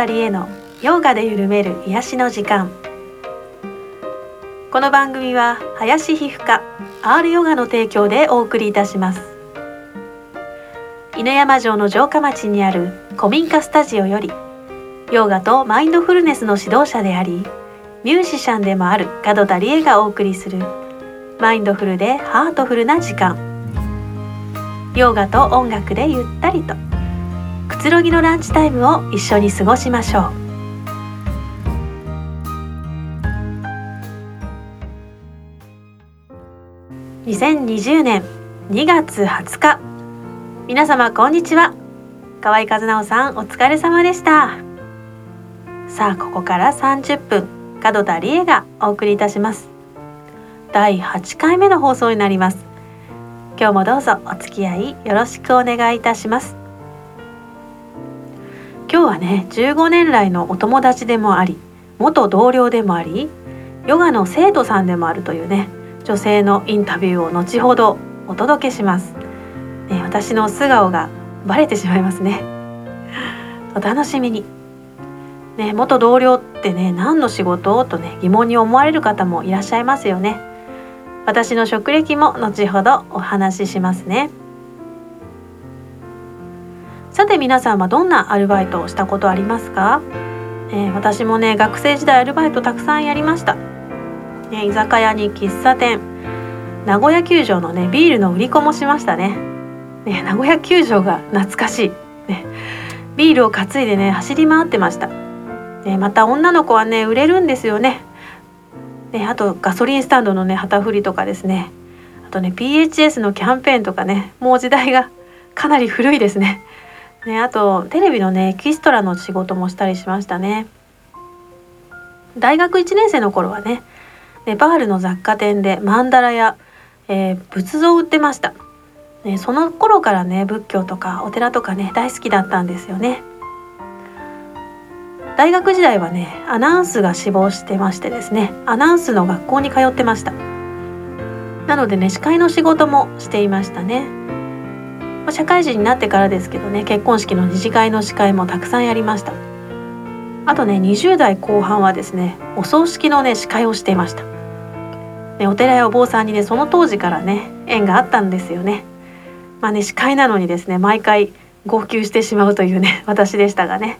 タリエのヨガで緩める癒しの時間。この番組は林皮膚科 R ヨガの提供でお送りいたします。犬山城の城下町にある古民家スタジオよりヨガとマインドフルネスの指導者でありミュージシャンでもある門田理恵がお送りするマインドフルでハートフルな時間。ヨガと音楽でゆったりと。くつろぎのランチタイムを一緒に過ごしましょう。2020年2月20日皆様こんにちは。河合和直さんお疲れ様でした。さあここから30分門田理恵がお送りいたします。第8回目の放送になります。今日もどうぞお付き合いよろしくお願いいたします。今日はね15年来のお友達でもあり元同僚でもありヨガの生徒さんでもあるというね女性のインタビューを後ほどお届けします、ね、私の素顔がバレてしまいますね。お楽しみに。ね、元同僚ってね何の仕事とね疑問に思われる方もいらっしゃいますよね。私の職歴も後ほどお話ししますね。さて皆さんはどんなアルバイトをしたことありますか、えー、私もね学生時代アルバイトたくさんやりました、ね、居酒屋に喫茶店。名古屋球場のねビールの売り子もしましたね。ね名古屋球場が懐かしい、ね、ビールを担いでね走り回ってました、ね、また女の子はね売れるんですよね。ねあとガソリンスタンドのね旗振りとかですね。あとね PHS のキャンペーンとかねもう時代がかなり古いですね。ね、あとテレビのねエキストラの仕事もしたりしましたね。大学1年生の頃はねネパールの雑貨店でマンダラや、えー、仏像を売ってました、ね、その頃からね仏教とかお寺とかね大好きだったんですよね。大学時代はねアナウンスが志望してましてですねアナウンスの学校に通ってました。なのでね司会の仕事もしていましたね。社会人になってからですけどね結婚式の二次会の司会もたくさんやりました。あとね20代後半はですねお葬式のね司会をしていました、ね、お寺やお坊さんにねその当時からね縁があったんですよね。まあね司会なのにですね毎回号泣してしまうというね 私でしたがね。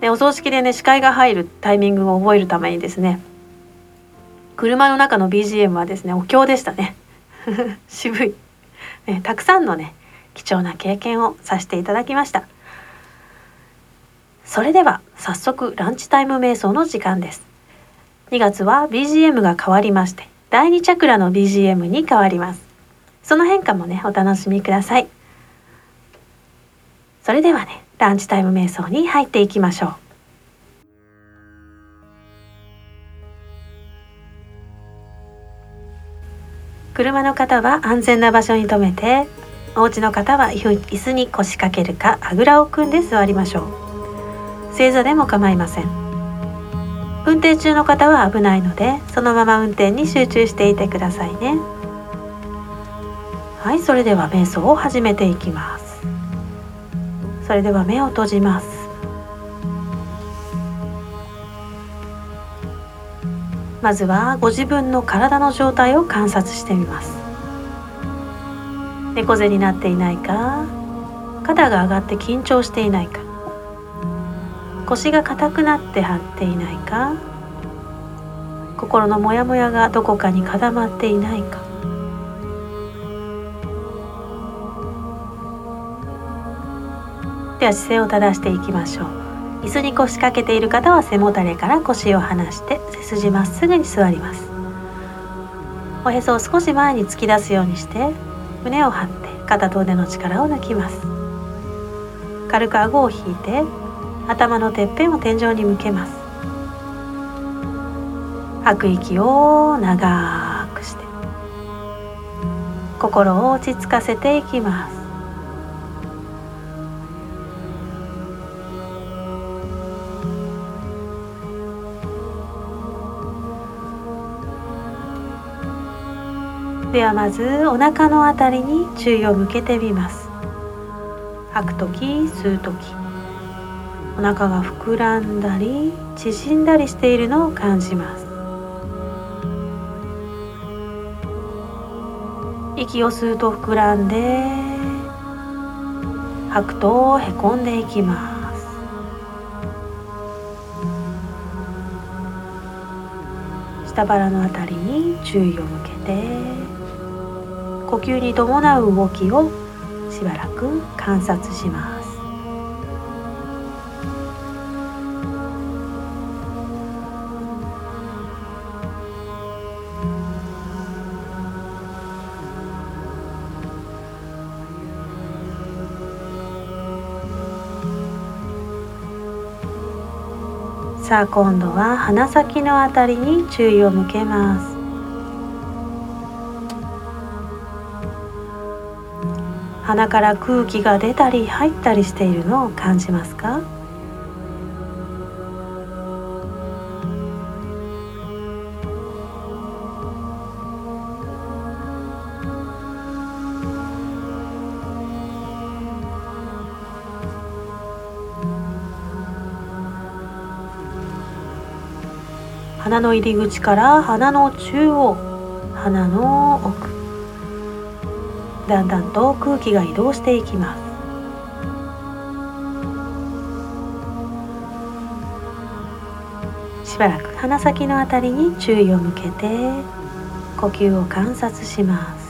でお葬式でね司会が入るタイミングを覚えるためにですね車の中の BGM はですねお経でしたね。渋い。えたくさんのね貴重な経験をさせていただきました。それでは早速ランチタイム瞑想の時間です。2月は BGM が変わりまして第2チャクラの BGM に変わります。その変化もねお楽しみください。それではねランチタイム瞑想に入っていきましょう。車の方は安全な場所に停めてお家の方は椅子に腰掛けるかあぐらを組んで座りましょう。正座でも構いません。運転中の方は危ないのでそのまま運転に集中していてくださいね。はいそれでは瞑想を始めていきます。それでは目を閉じます。まずはご自分の体の状態を観察してみます。猫背になっていないか肩が上がって緊張していないか腰が硬くなって張っていないか心のモヤモヤがどこかに固まっていないか。では姿勢を正していきましょう。椅子に腰掛けている方は背もたれから腰を離して筋まっすぐに座ります。おへそを少し前に突き出すようにして胸を張って肩と腕の力を抜きます。軽く顎を引いて頭のてっぺんを天井に向けます。吐く息を長くして心を落ち着かせていきます。ではまずお腹のあたりに注意を向けてみます。吐く時吸う時。お腹が膨らんだり縮んだりしているのを感じます。息を吸うと膨らんで吐くとへこんでいきます。下腹のあたりに注意を向けて。呼吸に伴う動きをしばらく観察します。さあ今度は鼻先のあたりに注意を向けます。鼻から空気が出たり入ったりしているのを感じますか？鼻の入り口から鼻の中央鼻の奥。だんだんと空気が移動していきます。しばらく鼻先のあたりに注意を向けて呼吸を観察します。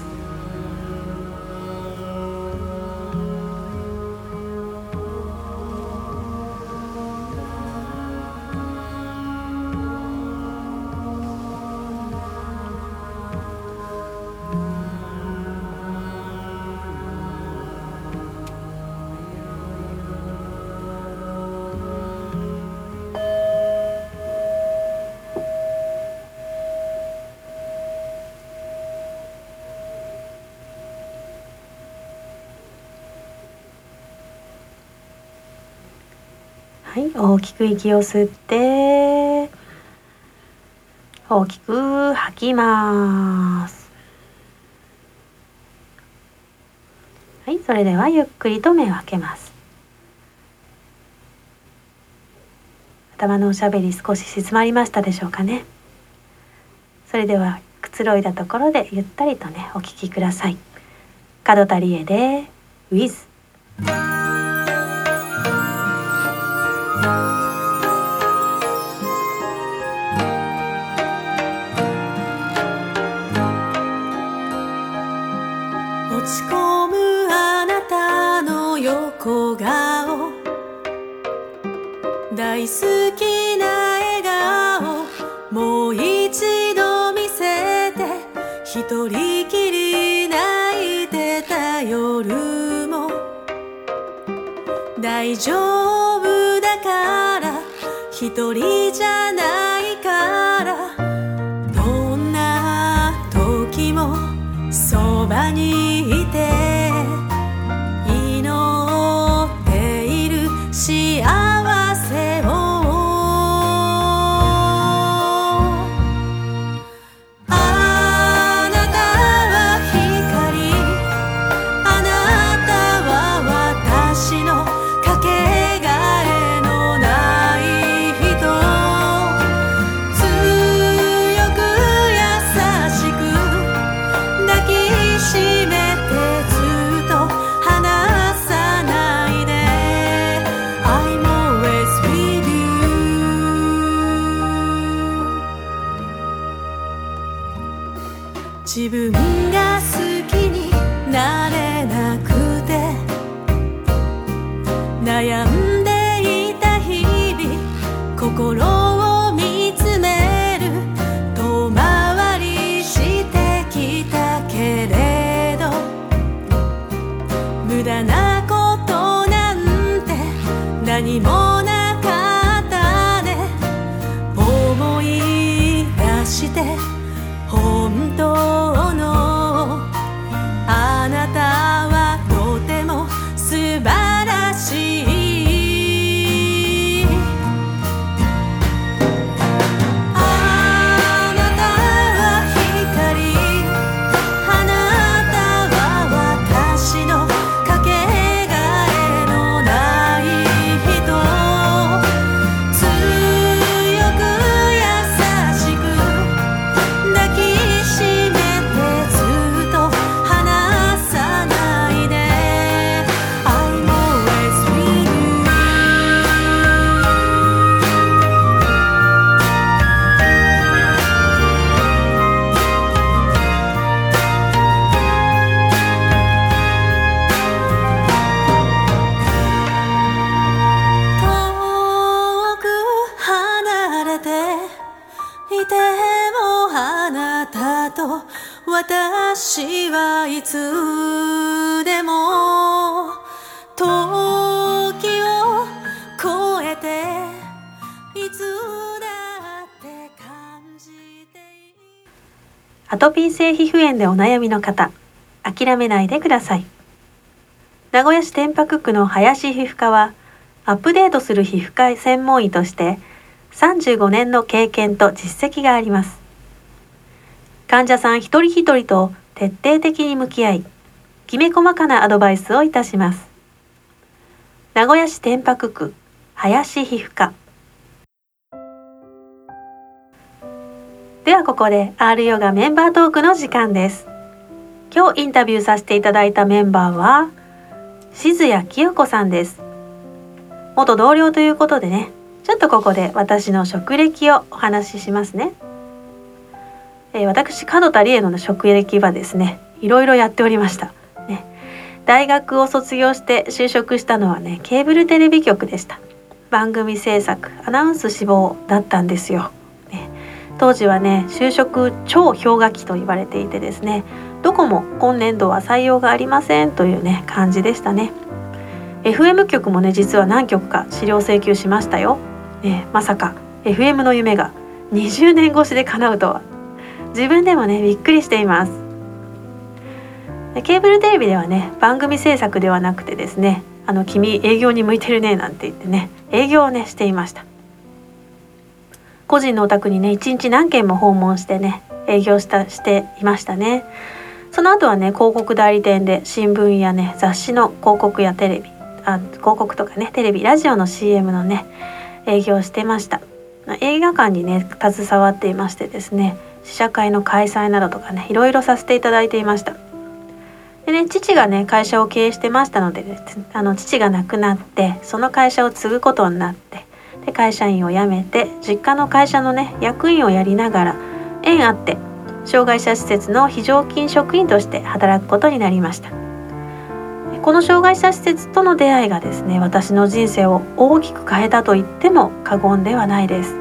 はい大きく息を吸って大きく吐きます。はいそれではゆっくりと目を開けます。頭のおしゃべり少し静まりましたでしょうかね。それではくつろいだところでゆったりとねお聞きください。角田理恵で With 小顔大好きな笑顔もう一度見せて一人きり泣いてた夜も。大丈夫だから一人じゃないから。どんな時もそばにいて。私はいつでも時を超えていつだって感じてアトピー性皮膚炎でお悩みの方諦めないでください名古屋市天白区の林皮膚科はアップデートする皮膚科専門医として35年の経験と実績があります。患者さん一人一人と徹底的に向き合いきめ細かなアドバイスをいたします。名古屋市天白区林皮膚科。ではここで R ヨガメンバートークの時間です。今日インタビューさせていただいたメンバーは静谷清子さんです。元同僚ということでねちょっとここで私の職歴をお話ししますね、えー、私門田理恵の職歴はですねいろいろやっておりました、ね、大学を卒業して就職したのはねケーブルテレビ局でした。番組制作アナウンス志望だったんですよ、ね、当時はね就職超氷河期と言われていてですねどこも今年度は採用がありませんというね感じでしたね。FM 局もね実は何局か資料請求しましたよ、ね、まさか FM の夢が20年越しで叶うとは。自分でもねびっくりしています。ケーブルテレビではね番組制作ではなくてですねあの君営業に向いてるねなんて言ってね営業をねしていました。個人のお宅にね一日何件も訪問してね営業したしていましたね。その後はね広告代理店で新聞やね雑誌の広告やテレビあ広告とかねテレビラジオの CM のね営業してました。映画館にね携わっていましてですね試写会の開催などとかねいろいろさせていただいていました。でね父がね会社を経営してましたので、ね、あの父が亡くなってその会社を継ぐことになってで会社員を辞めて実家の会社のね役員をやりながら縁あって障害者施設の非常勤職員として働くことになりました。この障害者施設との出会いがですね私の人生を大きく変えたと言っても過言ではないです。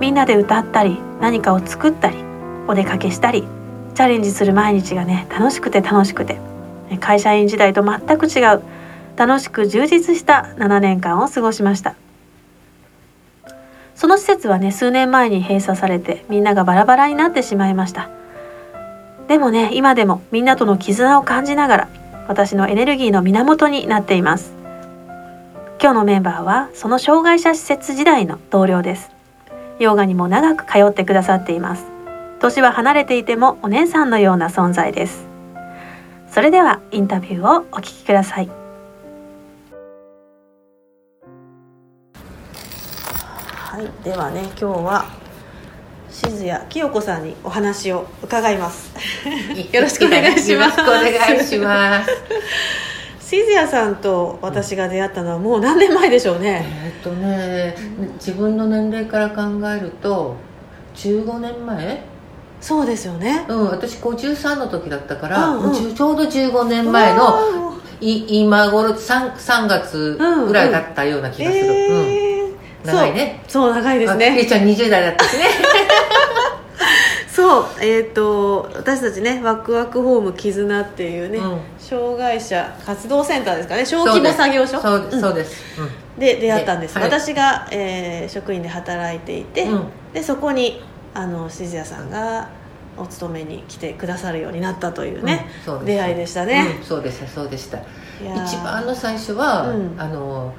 みんなで歌ったり何かを作ったりお出かけしたりチャレンジする毎日がね楽しくて楽しくて会社員時代と全く違う楽しく充実した7年間を過ごしました。その施設はね数年前に閉鎖されてみんながバラバラになってしまいました。でもね今でもみんなとの絆を感じながら私のエネルギーの源になっています。今日のメンバーはその障害者施設時代の同僚です。ヨガにも長く通ってくださっています。年は離れていてもお姉さんのような存在です。それではインタビューをお聞きください。はいではね今日は静谷清子さんにお話を伺います。よろしくお願いします。お願いします 静谷さんと私が出会ったのはもう何年前でしょうね。えっとね自分の年齢から考えると15年前？そうですよね。うん私53の時だったから、うんうん、ちょうど15年前のい今頃 3, 3月ぐらいだったような気がする、うん、うん。えー、長いね。そう長いですね。りちゃん20代だったしね そうえっ、ー、と私たちねワクワクホーム絆っていうね、うん、障害者活動センターですかね小規模作業所？そうですそうで出会ったんです、はい、私が、えー、職員で働いていて、うん、でそこにあの静谷さんがお勤めに来てくださるようになったというね、うん、出会いでしたね、そうでしたそうでした。一番の最初は、あの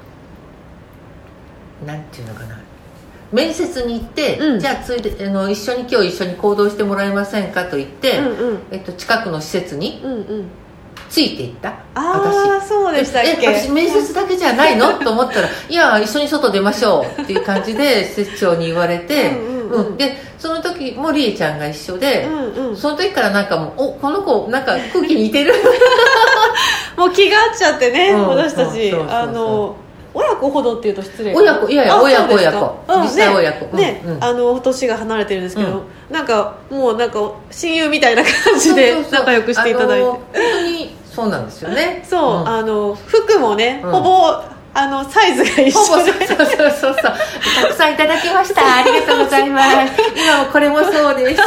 なんていうのかな面接に行って、うん、じゃあついであの一緒に今日一緒に行動してもらえませんかと言って、うんうん、えっと、近くの施設についていった、ああそうでしたっけ？私面接だけじゃないの？と思ったら「いや一緒に外出ましょう」っていう感じで 施設長に言われてうんうん、でその時もりえちゃんが一緒で、うんうん、その時からなんかもう「おこの子なんか空気似てる」もう気が合っちゃってね、うん、私たち。あの親子ほどっていうと失礼親子いやいや親子親子。実際親子。ね、うん、あの年が離れてるんですけど、うん、なんかもうなんか親友みたいな感じで仲良くしていただいて。本当にそうなんですよね。そう、うん、あの服もね、ほぼあのサイズが一緒で。そうそうそうそうたくさんいただきました。ありがとうございます。今もこれもそうです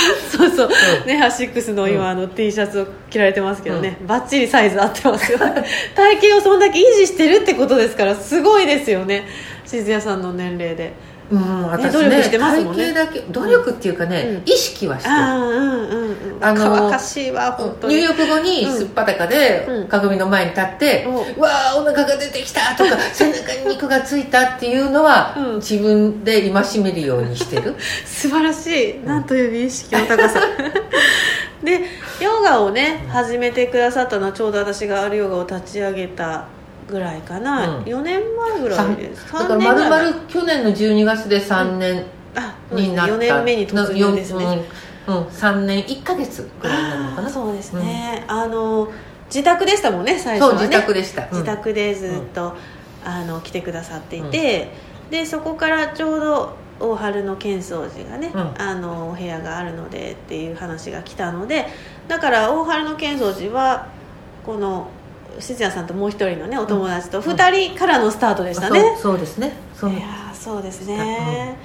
そうそう、うん、ねアシックスの今、あの T シャツを着られてますけどね、うん、バッチリサイズ合ってますよ。体型をそんだけ維持してるってことですからすごいですよね。静谷さんの年齢でうん、私ね、努力してますもんね。だけ努力っていうかね、うん、意識はしてる。あ、うんうんうん、あの乾かしいわ本当に。入浴後にすっぱだかで鏡の前に立って「うん、わあお腹が出てきた」とか「背中に肉がついた」っていうのは、うん、自分で戒めるようにしてる。素晴らしい。なんという美意識の高さ。でヨガをね始めてくださったのはちょうど私があるヨガを立ち上げたぐらいかな、うん、4年前ぐらいです。だからまるまる去年の12月で3年になった、うん、4年目に突入ですね。うん、うん、3年1か月ぐらいなのかな。そうですね、うん、あの自宅でしたもんね最初は、ね、自宅でした、自宅でずっと、あの来てくださっていて、でそこからちょうど大春の浅草寺がね、あのお部屋があるのでっていう話が来たのでだから大春の浅草寺はこの静谷さんともう一人のねお友達と2人からのスタートでしたね、うん、そうですね。いやそうですね、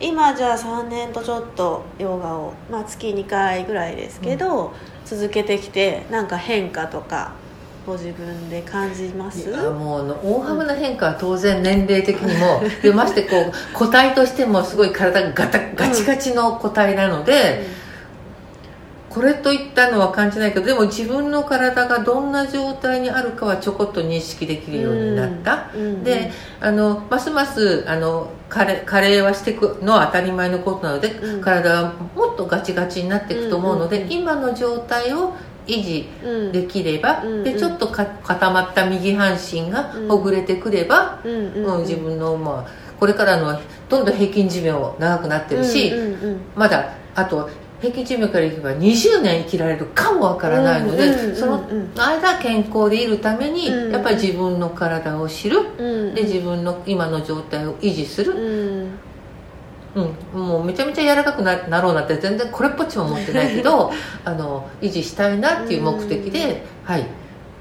うん、今じゃあ3年とちょっとヨガを、まあ、月2回ぐらいですけど、うん、続けてきてなんか変化とかご自分で感じます？いやもう大幅な変化は当然年齢的にも、でましてこう個体としてもすごい体がガタガチガチの個体なので、これといったのは感じないけどでも自分の体がどんな状態にあるかはちょこっと認識できるようになった、うん、であのますますあの加齢はしていくのは当たり前のことなので、うん、体はもっとガチガチになっていくと思うので、今の状態を維持できれば、うん、でちょっとか固まった右半身がほぐれてくれば、うん自分の、まあ、これからのどんどん平均寿命長くなってるし、まだあと平均寿命からいけば20年生きられるかもわからないので、その間健康でいるために、やっぱり自分の体を知る、で自分の今の状態を維持する、うん、もうめちゃめちゃ柔らかくななろうなって全然これっぽっちも思ってないけど あの維持したいなっていう目的で、はい。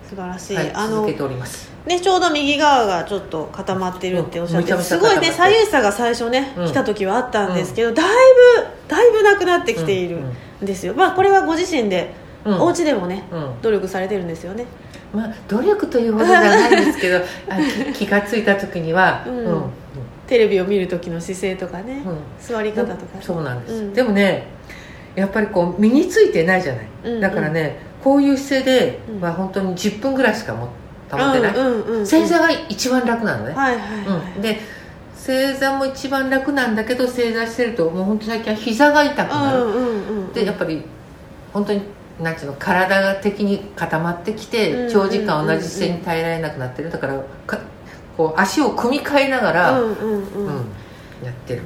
素晴らしい、はい、続けております。ね、ちょうど右側がちょっと固まってるっておっしゃって、うん、す。ごいね左右差が最初ね、うん、来た時はあったんですけど、だいぶだいぶなくなってきているんですよ、まあこれはご自身で、うん、お家でもね、努力されてるんですよね。まあ努力というほどじゃないんですけど 気が付いた時には、うん。テレビを見る時の姿勢とかね、座り方とか、ね、そうなんです、でもねやっぱりこう身についてないじゃない、だからねこういう姿勢では本当に10分ぐらいしか持ってない、うんうん、正座が一番楽なのね、はいはいはい。うん、で正座も一番楽なんだけど正座してるともう本当最近は膝が痛くなる、うんうんうん、でやっぱり本当になんていうの体が的に固まってきて長時間同じ姿勢に耐えられなくなってる。だからかこう足を組み替えながら、うんうんうん。うん、やってる、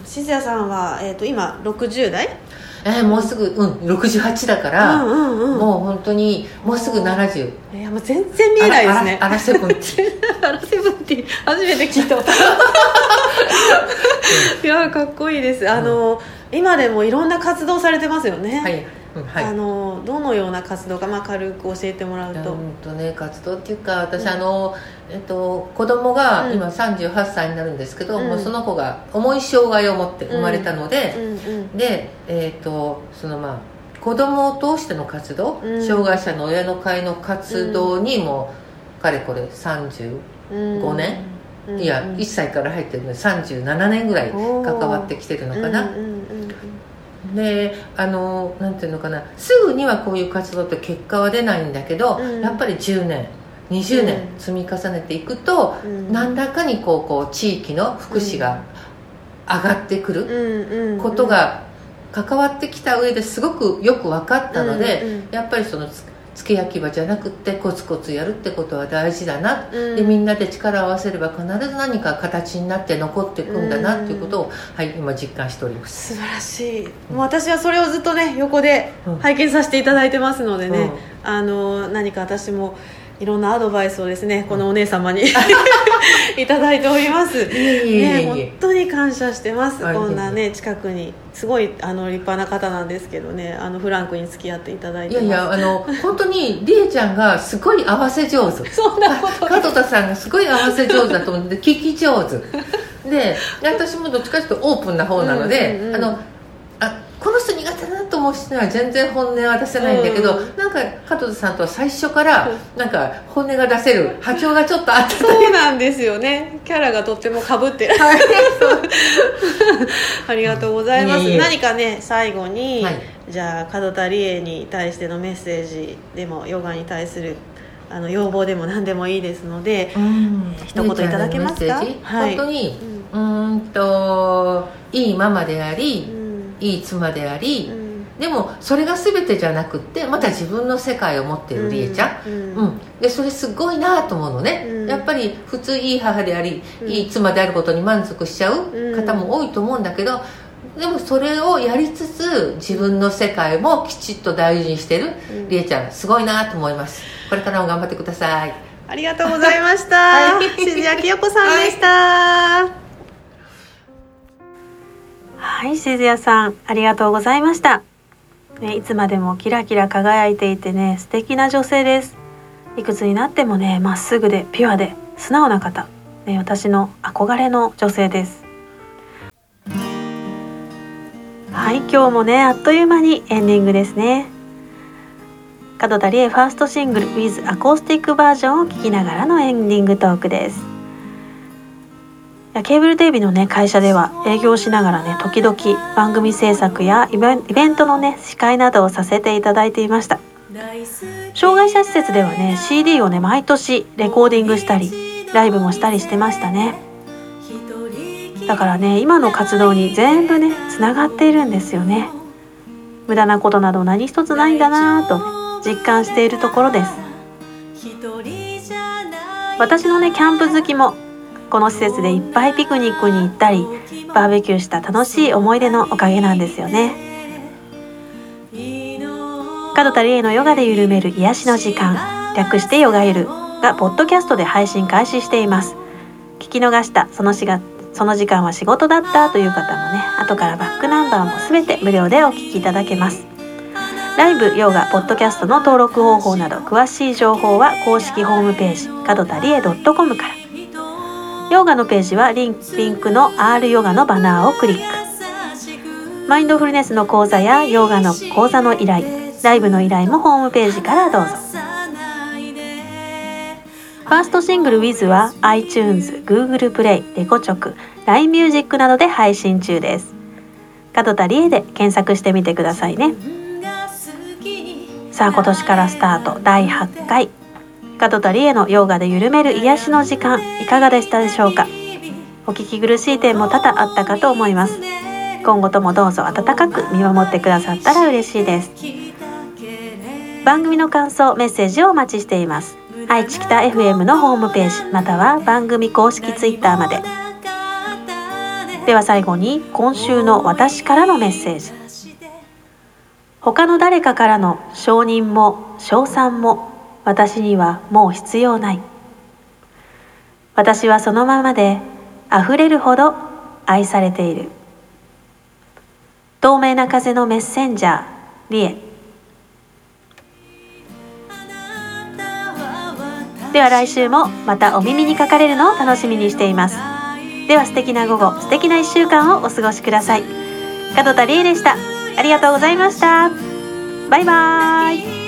うん、静谷さんは、えーと今60代？えー、もうすぐ、うん、68だから、うんうんうん、もう本当にもうすぐ70いやもう全然見えないですね。アラセブンティアラ セブンティ初めて聞いた。いやかっこいいです。あの、うん、今でもいろんな活動されてますよね。はいはい、あのどのような活動か、まあ、軽く教えてもらうと,、うんとね、活動っていうか私、うん、あの、えっと、子供が今38歳になるんですけど、うん、もうその子が重い障害を持って生まれたので、で、えっとそのまあ子供を通しての活動、障害者の親の会の活動にも、かれこれ35年、いや1歳から入ってるので37年ぐらい関わってきてるのかな、であのなんていうのかな。すぐにはこういう活動って結果は出ないんだけど、うん、やっぱり10年20年積み重ねていくと、うん、何らかにこうこう地域の福祉が上がってくることが関わってきた上ですごくよく分かったので、やっぱりその付け焼き場じゃなくてコツコツやるってことは大事だな、うん、でみんなで力を合わせれば必ず何か形になって残っていくんだなっていうことを、はい、今実感しております。素晴らしい、もう私はそれをずっとね横で拝見させていただいてますのでね、うん、あの何か私もいろんなアドバイスをですねこのお姉様に いただいております。ね本当に感謝してます。こんなね近くにすごいあの立派な方なんですけどねあのフランクに付き合っていただいていやいやあの本当にりえちゃんがすごい合わせ上手。そんなこと門田さんがすごい合わせ上手だと思って聞き上手。で私もどっちかというとオープンな方なので、うんうんうん、あのあこの人に苦手だなと思う人には全然本音は出せないんだけど、うん、なんか加藤さんとは最初からなんか本音が出せる波長がちょっとあったそうなんですよね。キャラがとってもかぶってる、はい、ありがとうございます、何かね最後に、はい、じゃあ門田理恵に対してのメッセージでもヨガに対するあの要望でも何でもいいですので、うん、一言いただけますか、はい、本当に、うん、うんといいママであり、うん、いい妻であり、うん、でもそれが全てじゃなくってまた自分の世界を持ってるりえちゃん、うんでそれすごいなと思うのね、やっぱり普通いい母であり、いい妻であることに満足しちゃう方も多いと思うんだけど、でもそれをやりつつ自分の世界もきちっと大事にしてる、りえちゃん。すごいなと思います。これからも頑張ってください。ありがとうございました、はい、静谷清子さんでした、はい。はい、静谷さん、ありがとうございました。ね、いつまでもキラキラ輝いていてね、素敵な女性です。いくつになってもね、まっすぐでピュアで素直な方、ね、私の憧れの女性です。はい、今日もね、あっという間にエンディングですね。門田理恵ファーストシングル with アコースティックバージョンを聴きながらのエンディングトークです。ケーブルテレビのね会社では営業しながらね時々番組制作やイベントのね司会などをさせていただいていました。障害者施設ではね CD をね毎年レコーディングしたりライブもしたりしてましたね。だからね今の活動に全部ねつながっているんですよね。無駄なことなど何一つないんだなぁと、実感しているところです。私のねキャンプ好きもこの施設でいっぱいピクニックに行ったりバーベキューした楽しい思い出のおかげなんですよね。角田理恵のヨガで緩める癒しの時間略してヨガゆるがポッドキャストで配信開始しています。聞き逃したそのしがその時間は仕事だったという方もね後からバックナンバーも全て無料でお聞きいただけます。ライブ、ヨガ、ポッドキャストの登録方法など詳しい情報は公式ホームページ角田理恵 .com から。ヨガのページはリンリンクの R ヨガのバナーをクリック。マインドフルネスの講座やヨガの講座の依頼ライブの依頼もホームページからどうぞ。ファーストシングル Wiz は iTunes、Google プレイ、レコチョク、LINE ミュージックなどで配信中です。角田理恵で検索してみてくださいね。さあ今年からスタート。第8回。門田理恵のヨガで緩める癒しの時間いかがでしたでしょうか？お聞き苦しい点も多々あったかと思います。今後ともどうぞ温かく見守ってくださったら嬉しいです。番組の感想メッセージをお待ちしています。愛知北 FM のホームページまたは番組公式 Twitter まで。では最後に今週の私からのメッセージ。他の誰かからの承認も称賛も私にはもう必要ない。私はそのままで溢れるほど愛されている。透明な風のメッセンジャーリエでは来週もまたお耳にかかれるのを楽しみにしています。では素敵な午後素敵な1週間をお過ごしください。門田理恵でした。ありがとうございました。バイバーイ。